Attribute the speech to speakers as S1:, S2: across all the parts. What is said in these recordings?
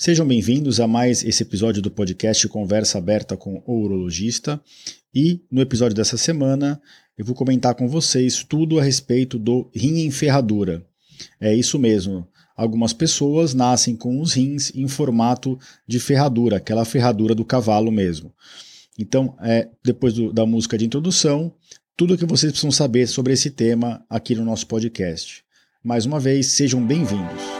S1: Sejam bem-vindos a mais esse episódio do podcast Conversa Aberta com o Urologista. E no episódio dessa semana eu vou comentar com vocês tudo a respeito do rim em ferradura. É isso mesmo. Algumas pessoas nascem com os rins em formato de ferradura, aquela ferradura do cavalo mesmo. Então, é, depois do, da música de introdução, tudo o que vocês precisam saber sobre esse tema aqui no nosso podcast. Mais uma vez, sejam bem-vindos.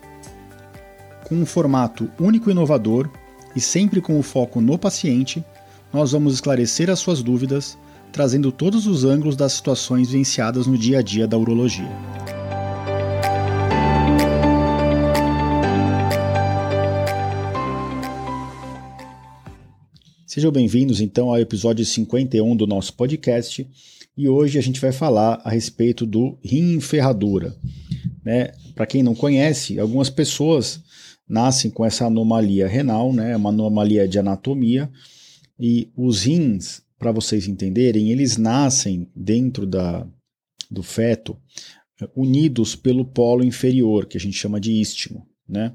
S1: com um formato único e inovador e sempre com o foco no paciente, nós vamos esclarecer as suas dúvidas, trazendo todos os ângulos das situações vivenciadas no dia a dia da urologia. Sejam bem-vindos então ao episódio 51 do nosso podcast e hoje a gente vai falar a respeito do rim ferradura. Né? Para quem não conhece, algumas pessoas nascem com essa anomalia renal, né, uma anomalia de anatomia, e os rins, para vocês entenderem, eles nascem dentro da, do feto unidos pelo polo inferior, que a gente chama de istmo, né?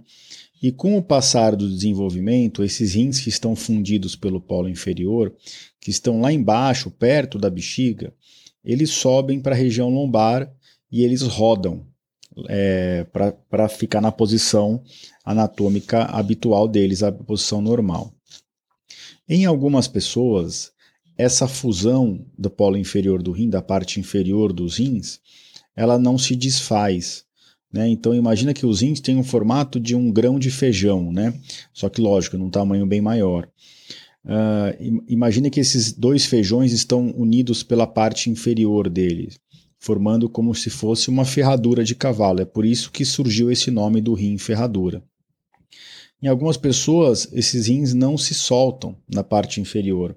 S1: E com o passar do desenvolvimento, esses rins que estão fundidos pelo polo inferior, que estão lá embaixo, perto da bexiga, eles sobem para a região lombar e eles rodam é, para ficar na posição anatômica habitual deles, a posição normal. Em algumas pessoas, essa fusão do polo inferior do rim, da parte inferior dos rins, ela não se desfaz. Né? Então imagina que os rins têm um formato de um grão de feijão, né? só que lógico, num tamanho bem maior. Uh, imagina que esses dois feijões estão unidos pela parte inferior deles formando como se fosse uma ferradura de cavalo. É por isso que surgiu esse nome do rim ferradura. Em algumas pessoas, esses rins não se soltam na parte inferior.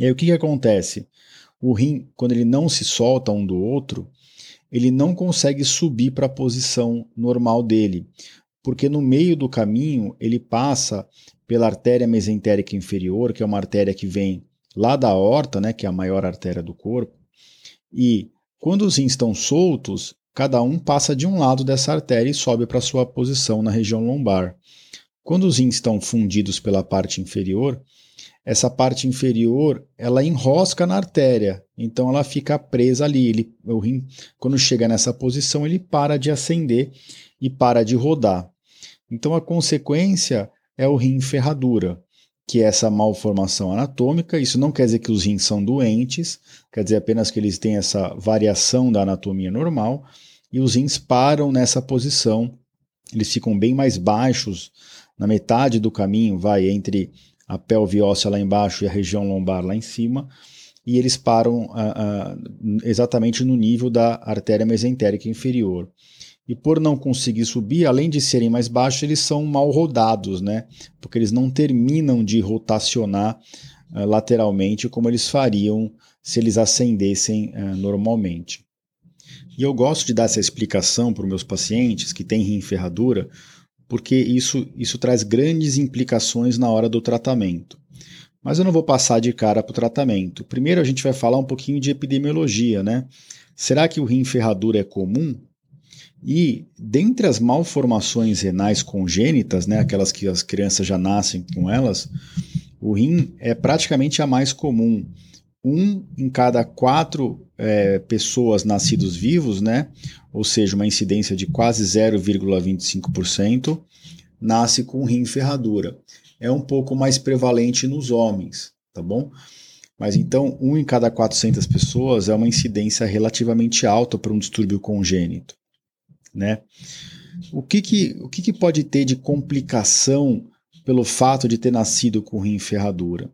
S1: E aí o que, que acontece? O rim, quando ele não se solta um do outro, ele não consegue subir para a posição normal dele, porque no meio do caminho ele passa pela artéria mesentérica inferior, que é uma artéria que vem lá da aorta, né, que é a maior artéria do corpo, e quando os rins estão soltos, cada um passa de um lado dessa artéria e sobe para sua posição na região lombar. Quando os rins estão fundidos pela parte inferior, essa parte inferior ela enrosca na artéria, então ela fica presa ali. Ele, o rim, quando chega nessa posição, ele para de acender e para de rodar. Então a consequência é o rim ferradura que é essa malformação anatômica. Isso não quer dizer que os rins são doentes, quer dizer apenas que eles têm essa variação da anatomia normal e os rins param nessa posição. Eles ficam bem mais baixos, na metade do caminho, vai entre a pelve óssea lá embaixo e a região lombar lá em cima, e eles param uh, uh, exatamente no nível da artéria mesentérica inferior e por não conseguir subir, além de serem mais baixos, eles são mal rodados, né? Porque eles não terminam de rotacionar uh, lateralmente como eles fariam se eles ascendessem uh, normalmente. E eu gosto de dar essa explicação para os meus pacientes que têm rim ferradura, porque isso, isso traz grandes implicações na hora do tratamento. Mas eu não vou passar de cara para o tratamento. Primeiro a gente vai falar um pouquinho de epidemiologia, né? Será que o rim ferradura é comum? E dentre as malformações renais congênitas, né, aquelas que as crianças já nascem com elas, o rim é praticamente a mais comum. Um em cada quatro é, pessoas nascidos vivos, né, ou seja, uma incidência de quase 0,25%, nasce com rim ferradura. É um pouco mais prevalente nos homens, tá bom? Mas então, um em cada 400 pessoas é uma incidência relativamente alta para um distúrbio congênito né? O que, que, o que, que pode ter de complicação pelo fato de ter nascido com rim ferradura.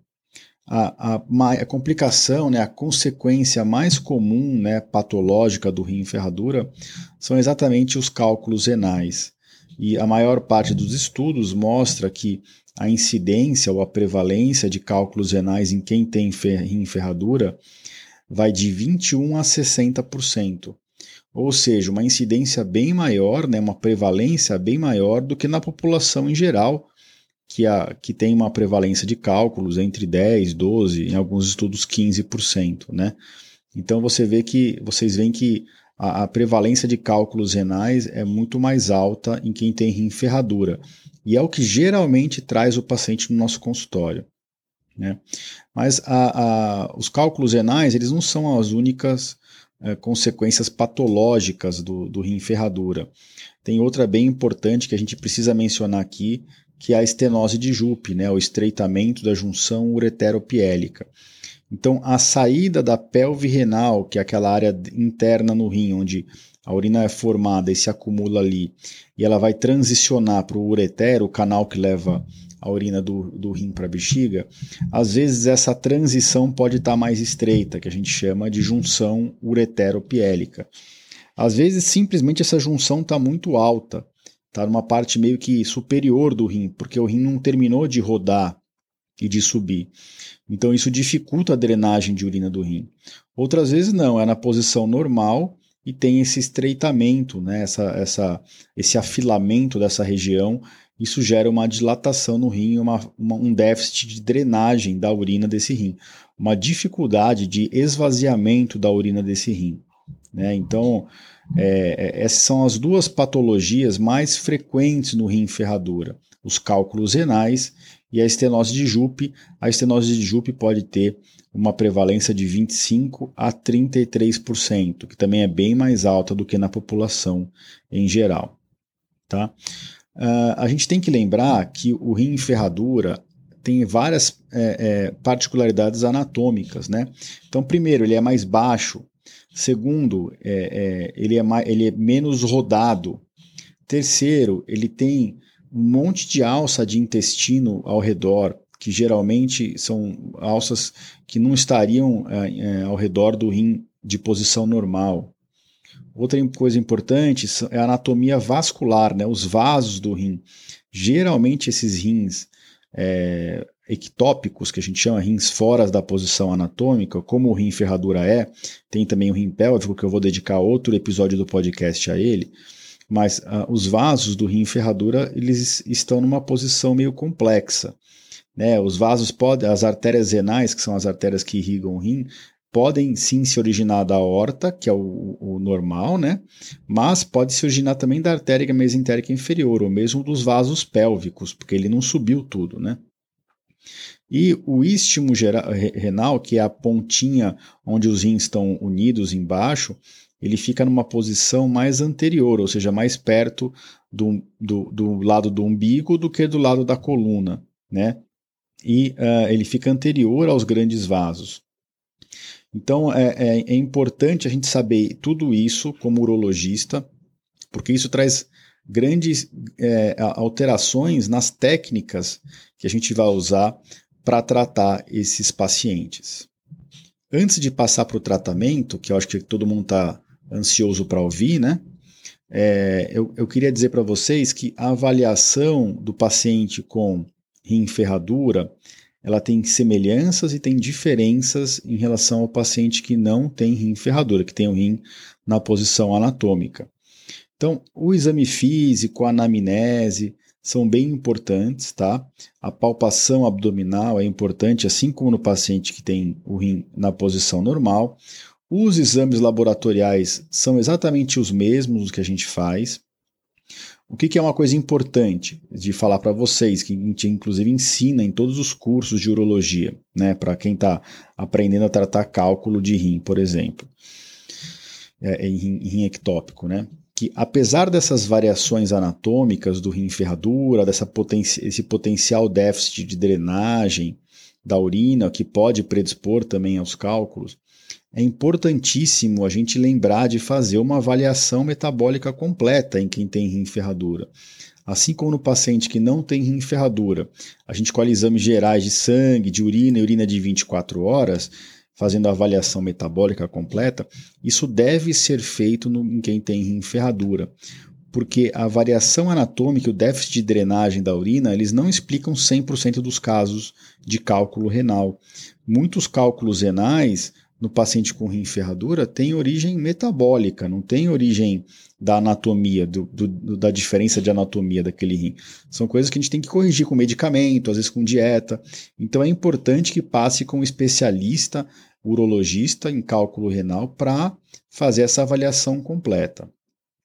S1: A, a, a, complicação, né, a consequência mais comum né, patológica do rim ferradura são exatamente os cálculos renais. E a maior parte dos estudos mostra que a incidência ou a prevalência de cálculos renais em quem tem rim ferradura vai de 21 a 60%. Ou seja, uma incidência bem maior, né, uma prevalência bem maior do que na população em geral, que, a, que tem uma prevalência de cálculos entre 10, 12, em alguns estudos 15%. Né? Então você vê que vocês veem que a, a, prevalência de cálculos renais é muito mais alta em quem tem rim ferradura. E é o que geralmente traz o paciente no nosso consultório. Né? Mas a, a, os cálculos renais eles não são as únicas é, consequências patológicas do, do rim ferradura. Tem outra bem importante que a gente precisa mencionar aqui, que é a estenose de Jupe, né, o estreitamento da junção ureteropiélica. Então, a saída da pelve renal, que é aquela área interna no rim, onde a urina é formada e se acumula ali, e ela vai transicionar para o ureter, o canal que leva a urina do, do rim para a bexiga, às vezes essa transição pode estar tá mais estreita, que a gente chama de junção ureteropiélica. Às vezes, simplesmente essa junção está muito alta, está numa parte meio que superior do rim, porque o rim não terminou de rodar e de subir. Então, isso dificulta a drenagem de urina do rim. Outras vezes, não, é na posição normal e tem esse estreitamento, né, essa, essa, esse afilamento dessa região isso gera uma dilatação no rim, uma, uma, um déficit de drenagem da urina desse rim, uma dificuldade de esvaziamento da urina desse rim. Né? Então, é, é, essas são as duas patologias mais frequentes no rim ferradura: os cálculos renais e a estenose de Jupe. A estenose de Jupe pode ter uma prevalência de 25 a 33%, que também é bem mais alta do que na população em geral. Tá? Uh, a gente tem que lembrar que o rim em ferradura tem várias é, é, particularidades anatômicas, né? Então, primeiro, ele é mais baixo. Segundo, é, é, ele, é mais, ele é menos rodado. Terceiro, ele tem um monte de alça de intestino ao redor, que geralmente são alças que não estariam é, ao redor do rim de posição normal. Outra coisa importante é a anatomia vascular, né? os vasos do rim. Geralmente esses rins é, ectópicos, que a gente chama rins fora da posição anatômica, como o rim ferradura é, tem também o rim pélvico, que eu vou dedicar outro episódio do podcast a ele, mas uh, os vasos do rim ferradura eles estão numa posição meio complexa. Né? Os vasos podem, as artérias renais, que são as artérias que irrigam o rim, podem sim se originar da horta, que é o, o, normal, né? Mas pode se originar também da artéria mesentérica inferior, ou mesmo dos vasos pélvicos, porque ele não subiu tudo, né? E o istmo renal, que é a pontinha onde os rins estão unidos embaixo, ele fica numa posição mais anterior, ou seja, mais perto do, do, do lado do umbigo do que do lado da coluna, né? E uh, ele fica anterior aos grandes vasos. Então é, é, é importante a gente saber tudo isso como urologista, porque isso traz grandes é, alterações nas técnicas que a gente vai usar para tratar esses pacientes. Antes de passar para o tratamento, que eu acho que todo mundo está ansioso para ouvir, né? É, eu, eu queria dizer para vocês que a avaliação do paciente com rim ferradura ela tem semelhanças e tem diferenças em relação ao paciente que não tem rim ferradura, que tem o rim na posição anatômica. Então, o exame físico, a anamnese são bem importantes, tá? A palpação abdominal é importante, assim como no paciente que tem o rim na posição normal. Os exames laboratoriais são exatamente os mesmos que a gente faz. O que, que é uma coisa importante de falar para vocês, que a gente inclusive ensina em todos os cursos de urologia, né, para quem está aprendendo a tratar cálculo de rim, por exemplo, é, em, rim, em rim ectópico, né? que apesar dessas variações anatômicas do rim ferradura, dessa poten esse potencial déficit de drenagem da urina, que pode predispor também aos cálculos, é importantíssimo a gente lembrar de fazer uma avaliação metabólica completa em quem tem rim ferradura. Assim como no paciente que não tem rim ferradura, a gente colhe exames gerais de sangue, de urina e urina de 24 horas, fazendo a avaliação metabólica completa, isso deve ser feito no, em quem tem rim ferradura porque a variação anatômica e o déficit de drenagem da urina, eles não explicam 100% dos casos de cálculo renal. Muitos cálculos renais no paciente com rim ferradura têm origem metabólica, não tem origem da anatomia, do, do, da diferença de anatomia daquele rim. São coisas que a gente tem que corrigir com medicamento, às vezes com dieta. Então é importante que passe com um especialista, urologista em cálculo renal para fazer essa avaliação completa.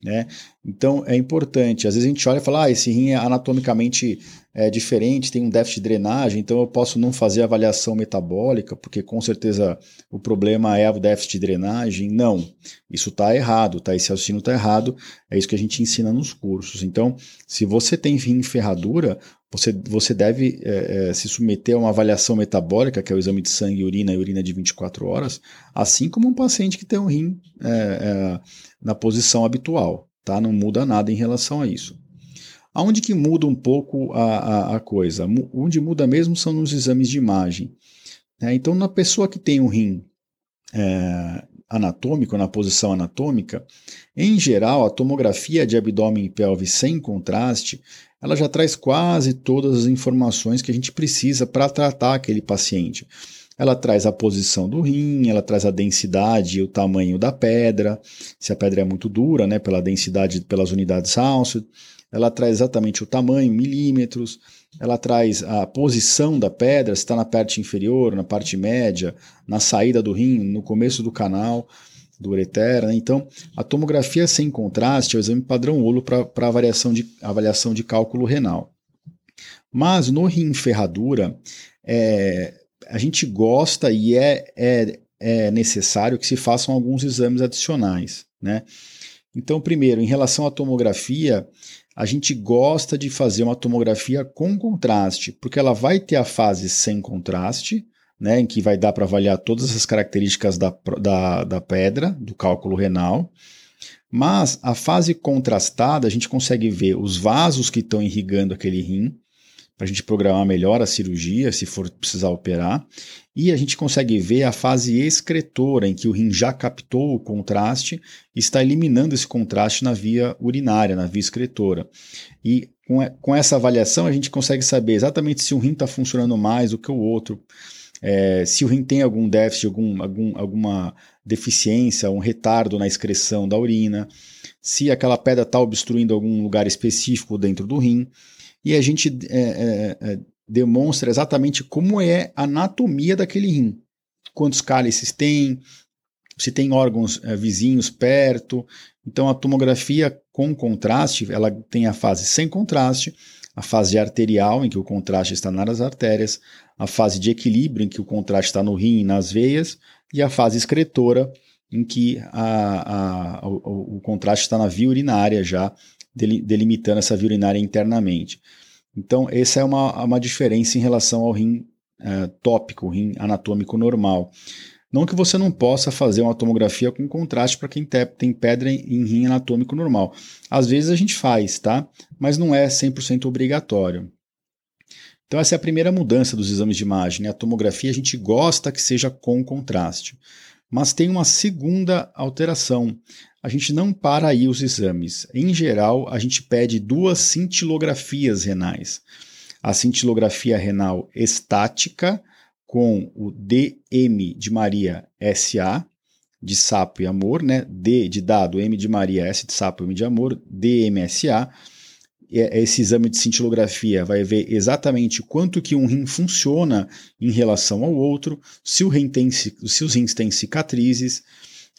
S1: Né? Então é importante. Às vezes a gente olha e fala: ah, esse rim é anatomicamente é, diferente, tem um déficit de drenagem, então eu posso não fazer avaliação metabólica, porque com certeza o problema é o déficit de drenagem. Não, isso está errado, tá? esse raciocínio está errado. É isso que a gente ensina nos cursos. Então, se você tem rim ferradura, você, você deve é, é, se submeter a uma avaliação metabólica, que é o exame de sangue, urina e urina de 24 horas, assim como um paciente que tem um rim é, é, na posição habitual. Tá? Não muda nada em relação a isso. Aonde que muda um pouco a, a, a coisa? Onde muda mesmo são nos exames de imagem. Né? Então, na pessoa que tem um rim é, anatômico, na posição anatômica, em geral, a tomografia de abdômen e pelve sem contraste, ela já traz quase todas as informações que a gente precisa para tratar aquele paciente. Ela traz a posição do rim, ela traz a densidade e o tamanho da pedra, se a pedra é muito dura, né, pela densidade, pelas unidades Hounsfield, ela traz exatamente o tamanho, milímetros, ela traz a posição da pedra, se está na parte inferior, na parte média, na saída do rim, no começo do canal do ureter. Né? Então, a tomografia sem contraste é o exame padrão ouro para avaliação de, avaliação de cálculo renal. Mas no rim ferradura, é, a gente gosta e é, é, é necessário que se façam alguns exames adicionais. Né? Então, primeiro, em relação à tomografia, a gente gosta de fazer uma tomografia com contraste, porque ela vai ter a fase sem contraste, né, em que vai dar para avaliar todas as características da, da, da pedra, do cálculo renal. Mas a fase contrastada, a gente consegue ver os vasos que estão irrigando aquele rim, para a gente programar melhor a cirurgia, se for precisar operar. E a gente consegue ver a fase excretora, em que o rim já captou o contraste e está eliminando esse contraste na via urinária, na via excretora. E com essa avaliação, a gente consegue saber exatamente se um rim está funcionando mais do que o outro. É, se o rim tem algum déficit, algum, algum, alguma deficiência, um retardo na excreção da urina, se aquela pedra está obstruindo algum lugar específico dentro do rim e a gente é, é, é, demonstra exatamente como é a anatomia daquele rim. Quantos cálices tem, se tem órgãos é, vizinhos perto. Então a tomografia com contraste, ela tem a fase sem contraste, a fase arterial, em que o contraste está nas artérias, a fase de equilíbrio, em que o contraste está no rim e nas veias, e a fase excretora, em que a, a, o, o contraste está na via urinária já, delimitando essa via urinária internamente. Então, essa é uma, uma diferença em relação ao rim é, tópico, rim anatômico normal. Não que você não possa fazer uma tomografia com contraste para quem tem pedra em rim anatômico normal. Às vezes a gente faz, tá? Mas não é 100% obrigatório. Então essa é a primeira mudança dos exames de imagem. Né? A tomografia a gente gosta que seja com contraste. Mas tem uma segunda alteração a gente não para aí os exames. Em geral, a gente pede duas cintilografias renais. A cintilografia renal estática, com o DM de Maria SA, de sapo e amor, né? D de dado, M de Maria, S de sapo, M de amor, DMSA. Esse exame de cintilografia vai ver exatamente quanto que um rim funciona em relação ao outro, se, o rim tem, se os rins têm cicatrizes,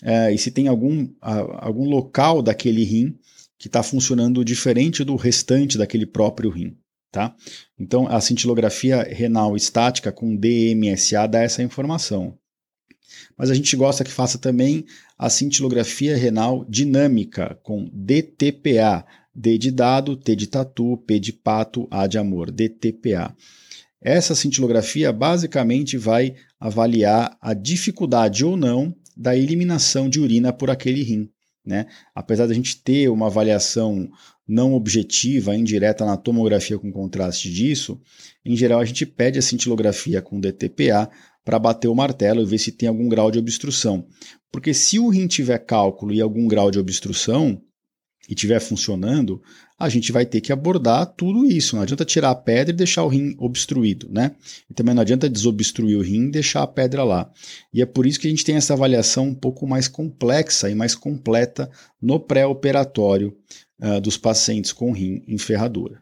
S1: é, e se tem algum, algum local daquele rim que está funcionando diferente do restante daquele próprio rim. Tá? Então, a cintilografia renal estática com DMSA dá essa informação. Mas a gente gosta que faça também a cintilografia renal dinâmica com DTPA, D de dado, T de tatu, P de pato, A de amor, DTPA. Essa cintilografia basicamente vai avaliar a dificuldade ou não da eliminação de urina por aquele rim. Né? Apesar da gente ter uma avaliação não objetiva, indireta na tomografia com contraste disso, em geral a gente pede a cintilografia com DTPA para bater o martelo e ver se tem algum grau de obstrução. Porque se o rim tiver cálculo e algum grau de obstrução e estiver funcionando, a gente vai ter que abordar tudo isso. Não adianta tirar a pedra e deixar o rim obstruído, né? E também não adianta desobstruir o rim e deixar a pedra lá. E é por isso que a gente tem essa avaliação um pouco mais complexa e mais completa no pré-operatório uh, dos pacientes com rim em ferradura.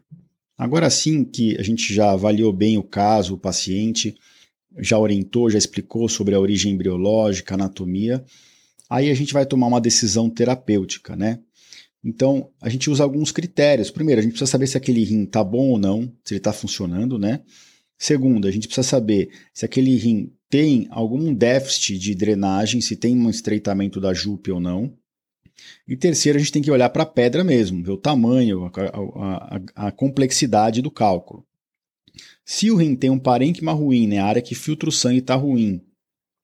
S1: Agora sim que a gente já avaliou bem o caso, o paciente, já orientou, já explicou sobre a origem embriológica, anatomia, aí a gente vai tomar uma decisão terapêutica, né? Então, a gente usa alguns critérios. Primeiro, a gente precisa saber se aquele rim está bom ou não, se ele está funcionando, né? Segundo, a gente precisa saber se aquele rim tem algum déficit de drenagem, se tem um estreitamento da jupe ou não. E terceiro, a gente tem que olhar para a pedra mesmo, ver o tamanho, a, a, a, complexidade do cálculo. Se o rim tem um parênquima ruim, né, a área que filtra o sangue está ruim,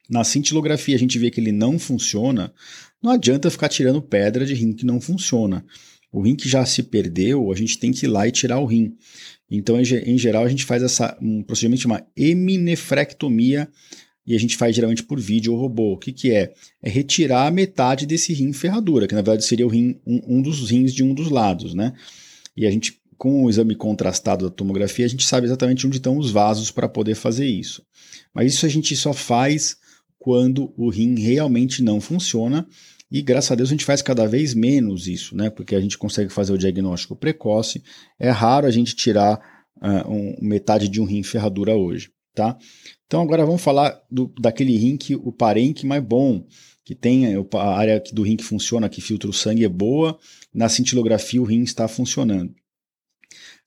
S1: na cintilografia a gente vê que ele não funciona, não adianta ficar tirando pedra de rim que não funciona. O rim que já se perdeu, a gente tem que ir lá e tirar o rim. Então, em geral, a gente faz essa, um procedimento chamado heminefrectomia e a gente faz geralmente por vídeo ou robô. O que, que é? É retirar metade desse rim ferradura, que na verdade seria o rim, um, um dos rins de um dos lados, né? E a gente, com o exame contrastado da tomografia, a gente sabe exatamente onde estão os vasos para poder fazer isso. Mas isso a gente só faz quando o rim realmente não funciona. E graças a Deus a gente faz cada vez menos isso, né? Porque a gente consegue fazer o diagnóstico precoce. É raro a gente tirar uh, um, metade de um rim ferradura hoje, tá? Então agora vamos falar do, daquele rim que o parênquima é bom, que tem a área do rim que funciona, que filtra o sangue é boa, na cintilografia o rim está funcionando.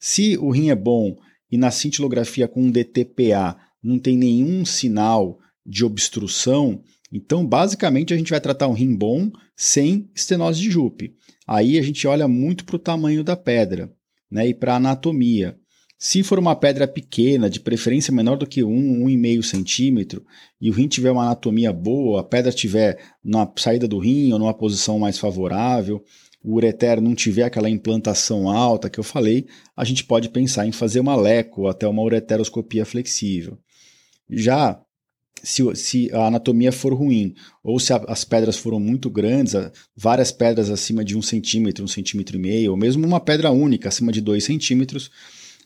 S1: Se o rim é bom e na cintilografia com DTPA não tem nenhum sinal de obstrução, então basicamente a gente vai tratar um rim bom sem estenose de Jupe. Aí a gente olha muito para o tamanho da pedra né, e para a anatomia. Se for uma pedra pequena, de preferência menor do que 1, um, 1,5 um centímetro, e o rim tiver uma anatomia boa, a pedra estiver na saída do rim ou numa posição mais favorável, o ureter não tiver aquela implantação alta que eu falei, a gente pode pensar em fazer uma leco até uma ureteroscopia flexível. Já se, se, a anatomia for ruim, ou se a, as pedras foram muito grandes, várias pedras acima de um centímetro, um centímetro e meio, ou mesmo uma pedra única acima de dois centímetros,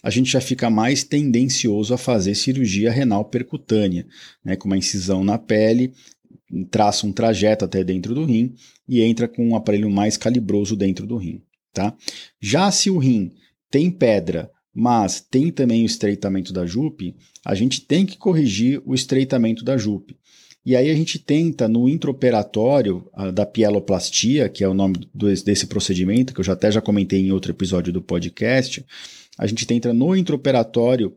S1: a gente já fica mais tendencioso a fazer cirurgia renal percutânea, né, com uma incisão na pele, traça um trajeto até dentro do rim e entra com um aparelho mais calibroso dentro do rim. Tá? Já se o rim tem pedra, mas tem também o estreitamento da jupe, a gente tem que corrigir o estreitamento da jupe. E aí a gente tenta no intraoperatório da pieloplastia, que é o nome desse procedimento, que eu já até já comentei em outro episódio do podcast, a gente tenta no intraoperatório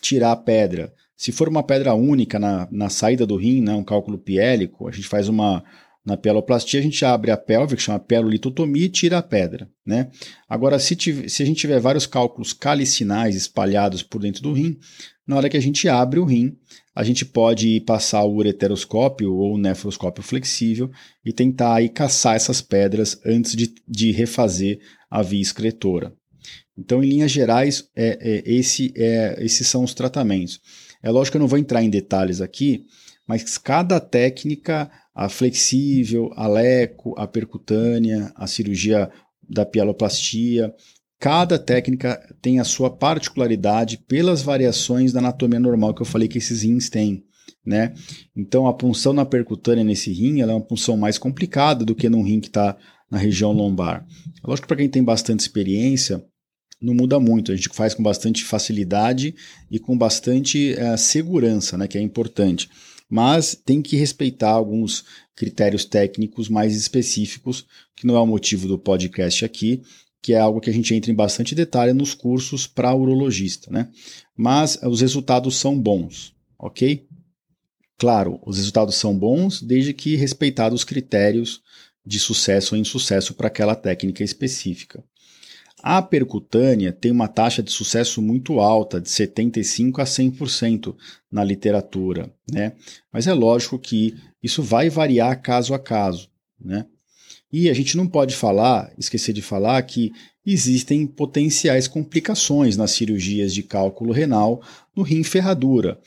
S1: tirar a pedra. Se for uma pedra única na, na saída do rim, né, um cálculo piélico, a gente faz uma, na pieloplastia, a gente abre a pelve, que chama pelolitotomia, e tira a pedra. Né? Agora, se, se a gente tiver vários cálculos calicinais espalhados por dentro do rim, na hora que a gente abre o rim, a gente pode passar o ureteroscópio ou o nefroscópio flexível e tentar aí caçar essas pedras antes de, de refazer a via excretora. Então, em linhas gerais, é, é, esse, é, esses são os tratamentos. É lógico que eu não vou entrar em detalhes aqui, mas cada técnica, a flexível, a leco, a percutânea, a cirurgia da pieloplastia, cada técnica tem a sua particularidade pelas variações da anatomia normal que eu falei que esses rins têm. Né? Então a punção na percutânea nesse rim é uma punção mais complicada do que num rim que está na região lombar. Lógico que para quem tem bastante experiência, não muda muito. A gente faz com bastante facilidade e com bastante é, segurança, né, que é importante. Mas tem que respeitar alguns critérios técnicos mais específicos, que não é o motivo do podcast aqui, que é algo que a gente entra em bastante detalhe nos cursos para urologista, né? Mas os resultados são bons, ok? Claro, os resultados são bons desde que respeitados os critérios de sucesso ou insucesso para aquela técnica específica. A percutânea tem uma taxa de sucesso muito alta, de 75% a 100% na literatura, né? Mas é lógico que isso vai variar caso a caso, né? E a gente não pode falar, esquecer de falar que existem potenciais complicações nas cirurgias de cálculo renal no rim ferradura.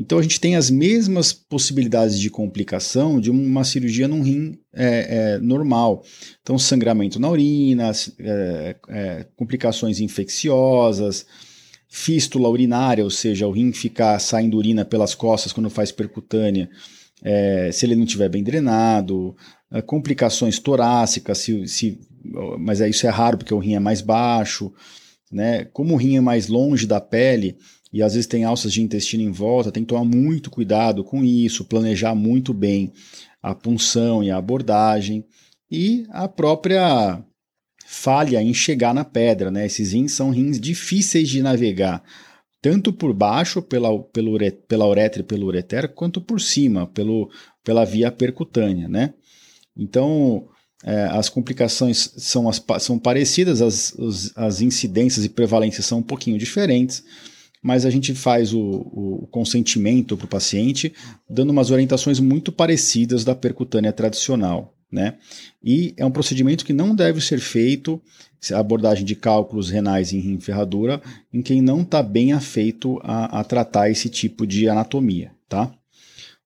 S1: Então a gente tem as mesmas possibilidades de complicação de uma cirurgia num rim é, é, normal. Então, sangramento na urina, é, é, complicações infecciosas, fístula urinária, ou seja, o rim ficar saindo urina pelas costas quando faz percutânea, é, se ele não estiver bem drenado, é, complicações torácicas, se, se, mas isso é raro porque o rim é mais baixo. Né? Como o rim é mais longe da pele, e às vezes tem alças de intestino em volta, tem que tomar muito cuidado com isso, planejar muito bem a punção e a abordagem e a própria falha em chegar na pedra, né? Esses rins são rins difíceis de navegar, tanto por baixo pela, pelo, pela uretra e pelo ureter, quanto por cima, pelo, pela via percutânea, né? Então, é, as complicações são, as, são parecidas, as, as incidências e prevalências são um pouquinho diferentes, mas a gente faz o, o consentimento para o paciente dando umas orientações muito parecidas da percutânea tradicional. Né? E é um procedimento que não deve ser feito, abordagem de cálculos renais em rim ferradura, em quem não está bem afeito a, a, tratar esse tipo de anatomia. Tá?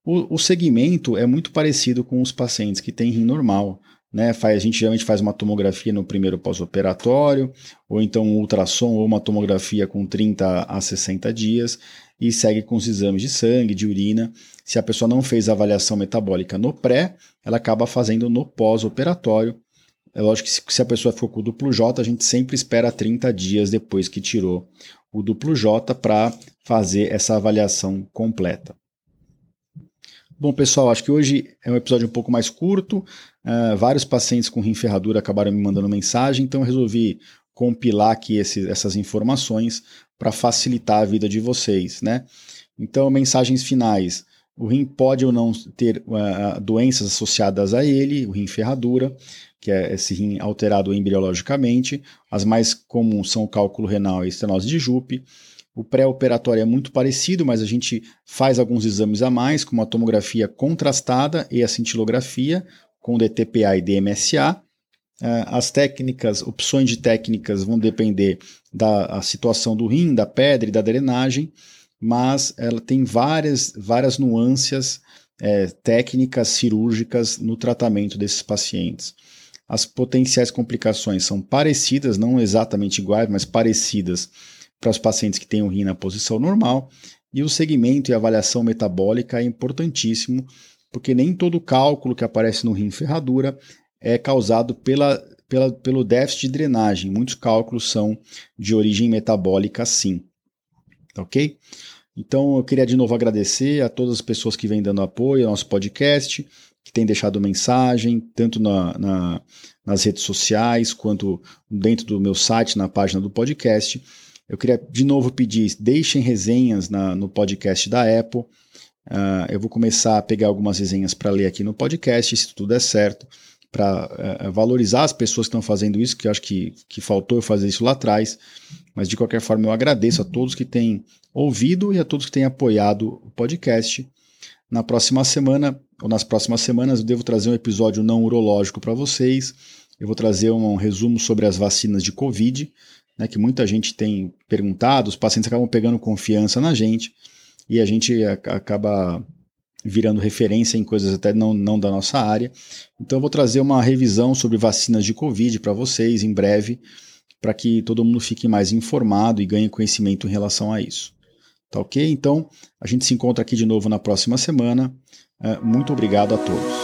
S1: O, o segmento é muito parecido com os pacientes que têm rim normal né? Faz, a gente geralmente faz uma tomografia no primeiro pós-operatório, ou então um ultrassom ou uma tomografia com 30 a 60 dias e segue com os exames de sangue, de urina. Se a pessoa não fez avaliação metabólica no pré, ela acaba fazendo no pós-operatório. É lógico que se a pessoa ficou com o duplo J, a gente sempre espera 30 dias depois que tirou o duplo J para fazer essa avaliação completa. Bom, pessoal, acho que hoje é um episódio um pouco mais curto. Uh, vários pacientes com rim ferradura acabaram me mandando mensagem, então eu resolvi compilar aqui esse, essas informações para facilitar a vida de vocês, né? Então, mensagens finais. O rim pode ou não ter uh, doenças associadas a ele, o rim ferradura, que é esse rim alterado embriologicamente. As mais comuns são o cálculo renal e estenose de Jupe. O pré-operatório é muito parecido, mas a gente faz alguns exames a mais, como a tomografia contrastada e a cintilografia, com DTPA e DMSA. É, as técnicas, opções de técnicas vão depender da situação do rim, da pedra e da drenagem, mas ela tem várias, várias nuances é, técnicas cirúrgicas no tratamento desses pacientes. As potenciais complicações são parecidas, não exatamente iguais, mas parecidas para os pacientes que têm o rim na posição normal. E o segmento e avaliação metabólica é importantíssimo, porque nem todo cálculo que aparece no rim ferradura é causado pela, pela, pelo déficit de drenagem. Muitos cálculos são de origem metabólica, sim. Ok? Então eu queria de novo agradecer a todas as pessoas que vêm dando apoio ao nosso podcast, que têm deixado mensagem, tanto na, na, nas redes sociais quanto dentro do meu site, na página do podcast. Eu queria de novo pedir, deixem resenhas na, no podcast da Apple. Uh, eu vou começar a pegar algumas resenhas para ler aqui no podcast, se tudo der certo, para uh, eh, valorizar as pessoas que estão fazendo isso, que eu acho que, que faltou eu fazer isso lá atrás. Mas de qualquer forma, eu agradeço a todos que têm ouvido e a todos que têm apoiado o podcast. Na próxima semana, ou nas próximas semanas, eu devo trazer um episódio não urológico para vocês. Eu vou trazer um resumo sobre as vacinas de Covid né, que muita gente tem perguntado, os pacientes acabam pegando confiança na gente e a gente acaba virando referência em coisas até não, não da nossa área. Então eu vou trazer uma revisão sobre vacinas de Covid para vocês em breve, para que todo mundo fique mais informado e ganhe conhecimento em relação a isso. Tá ok? Então a gente se encontra aqui de novo na próxima semana. É, muito obrigado a todos.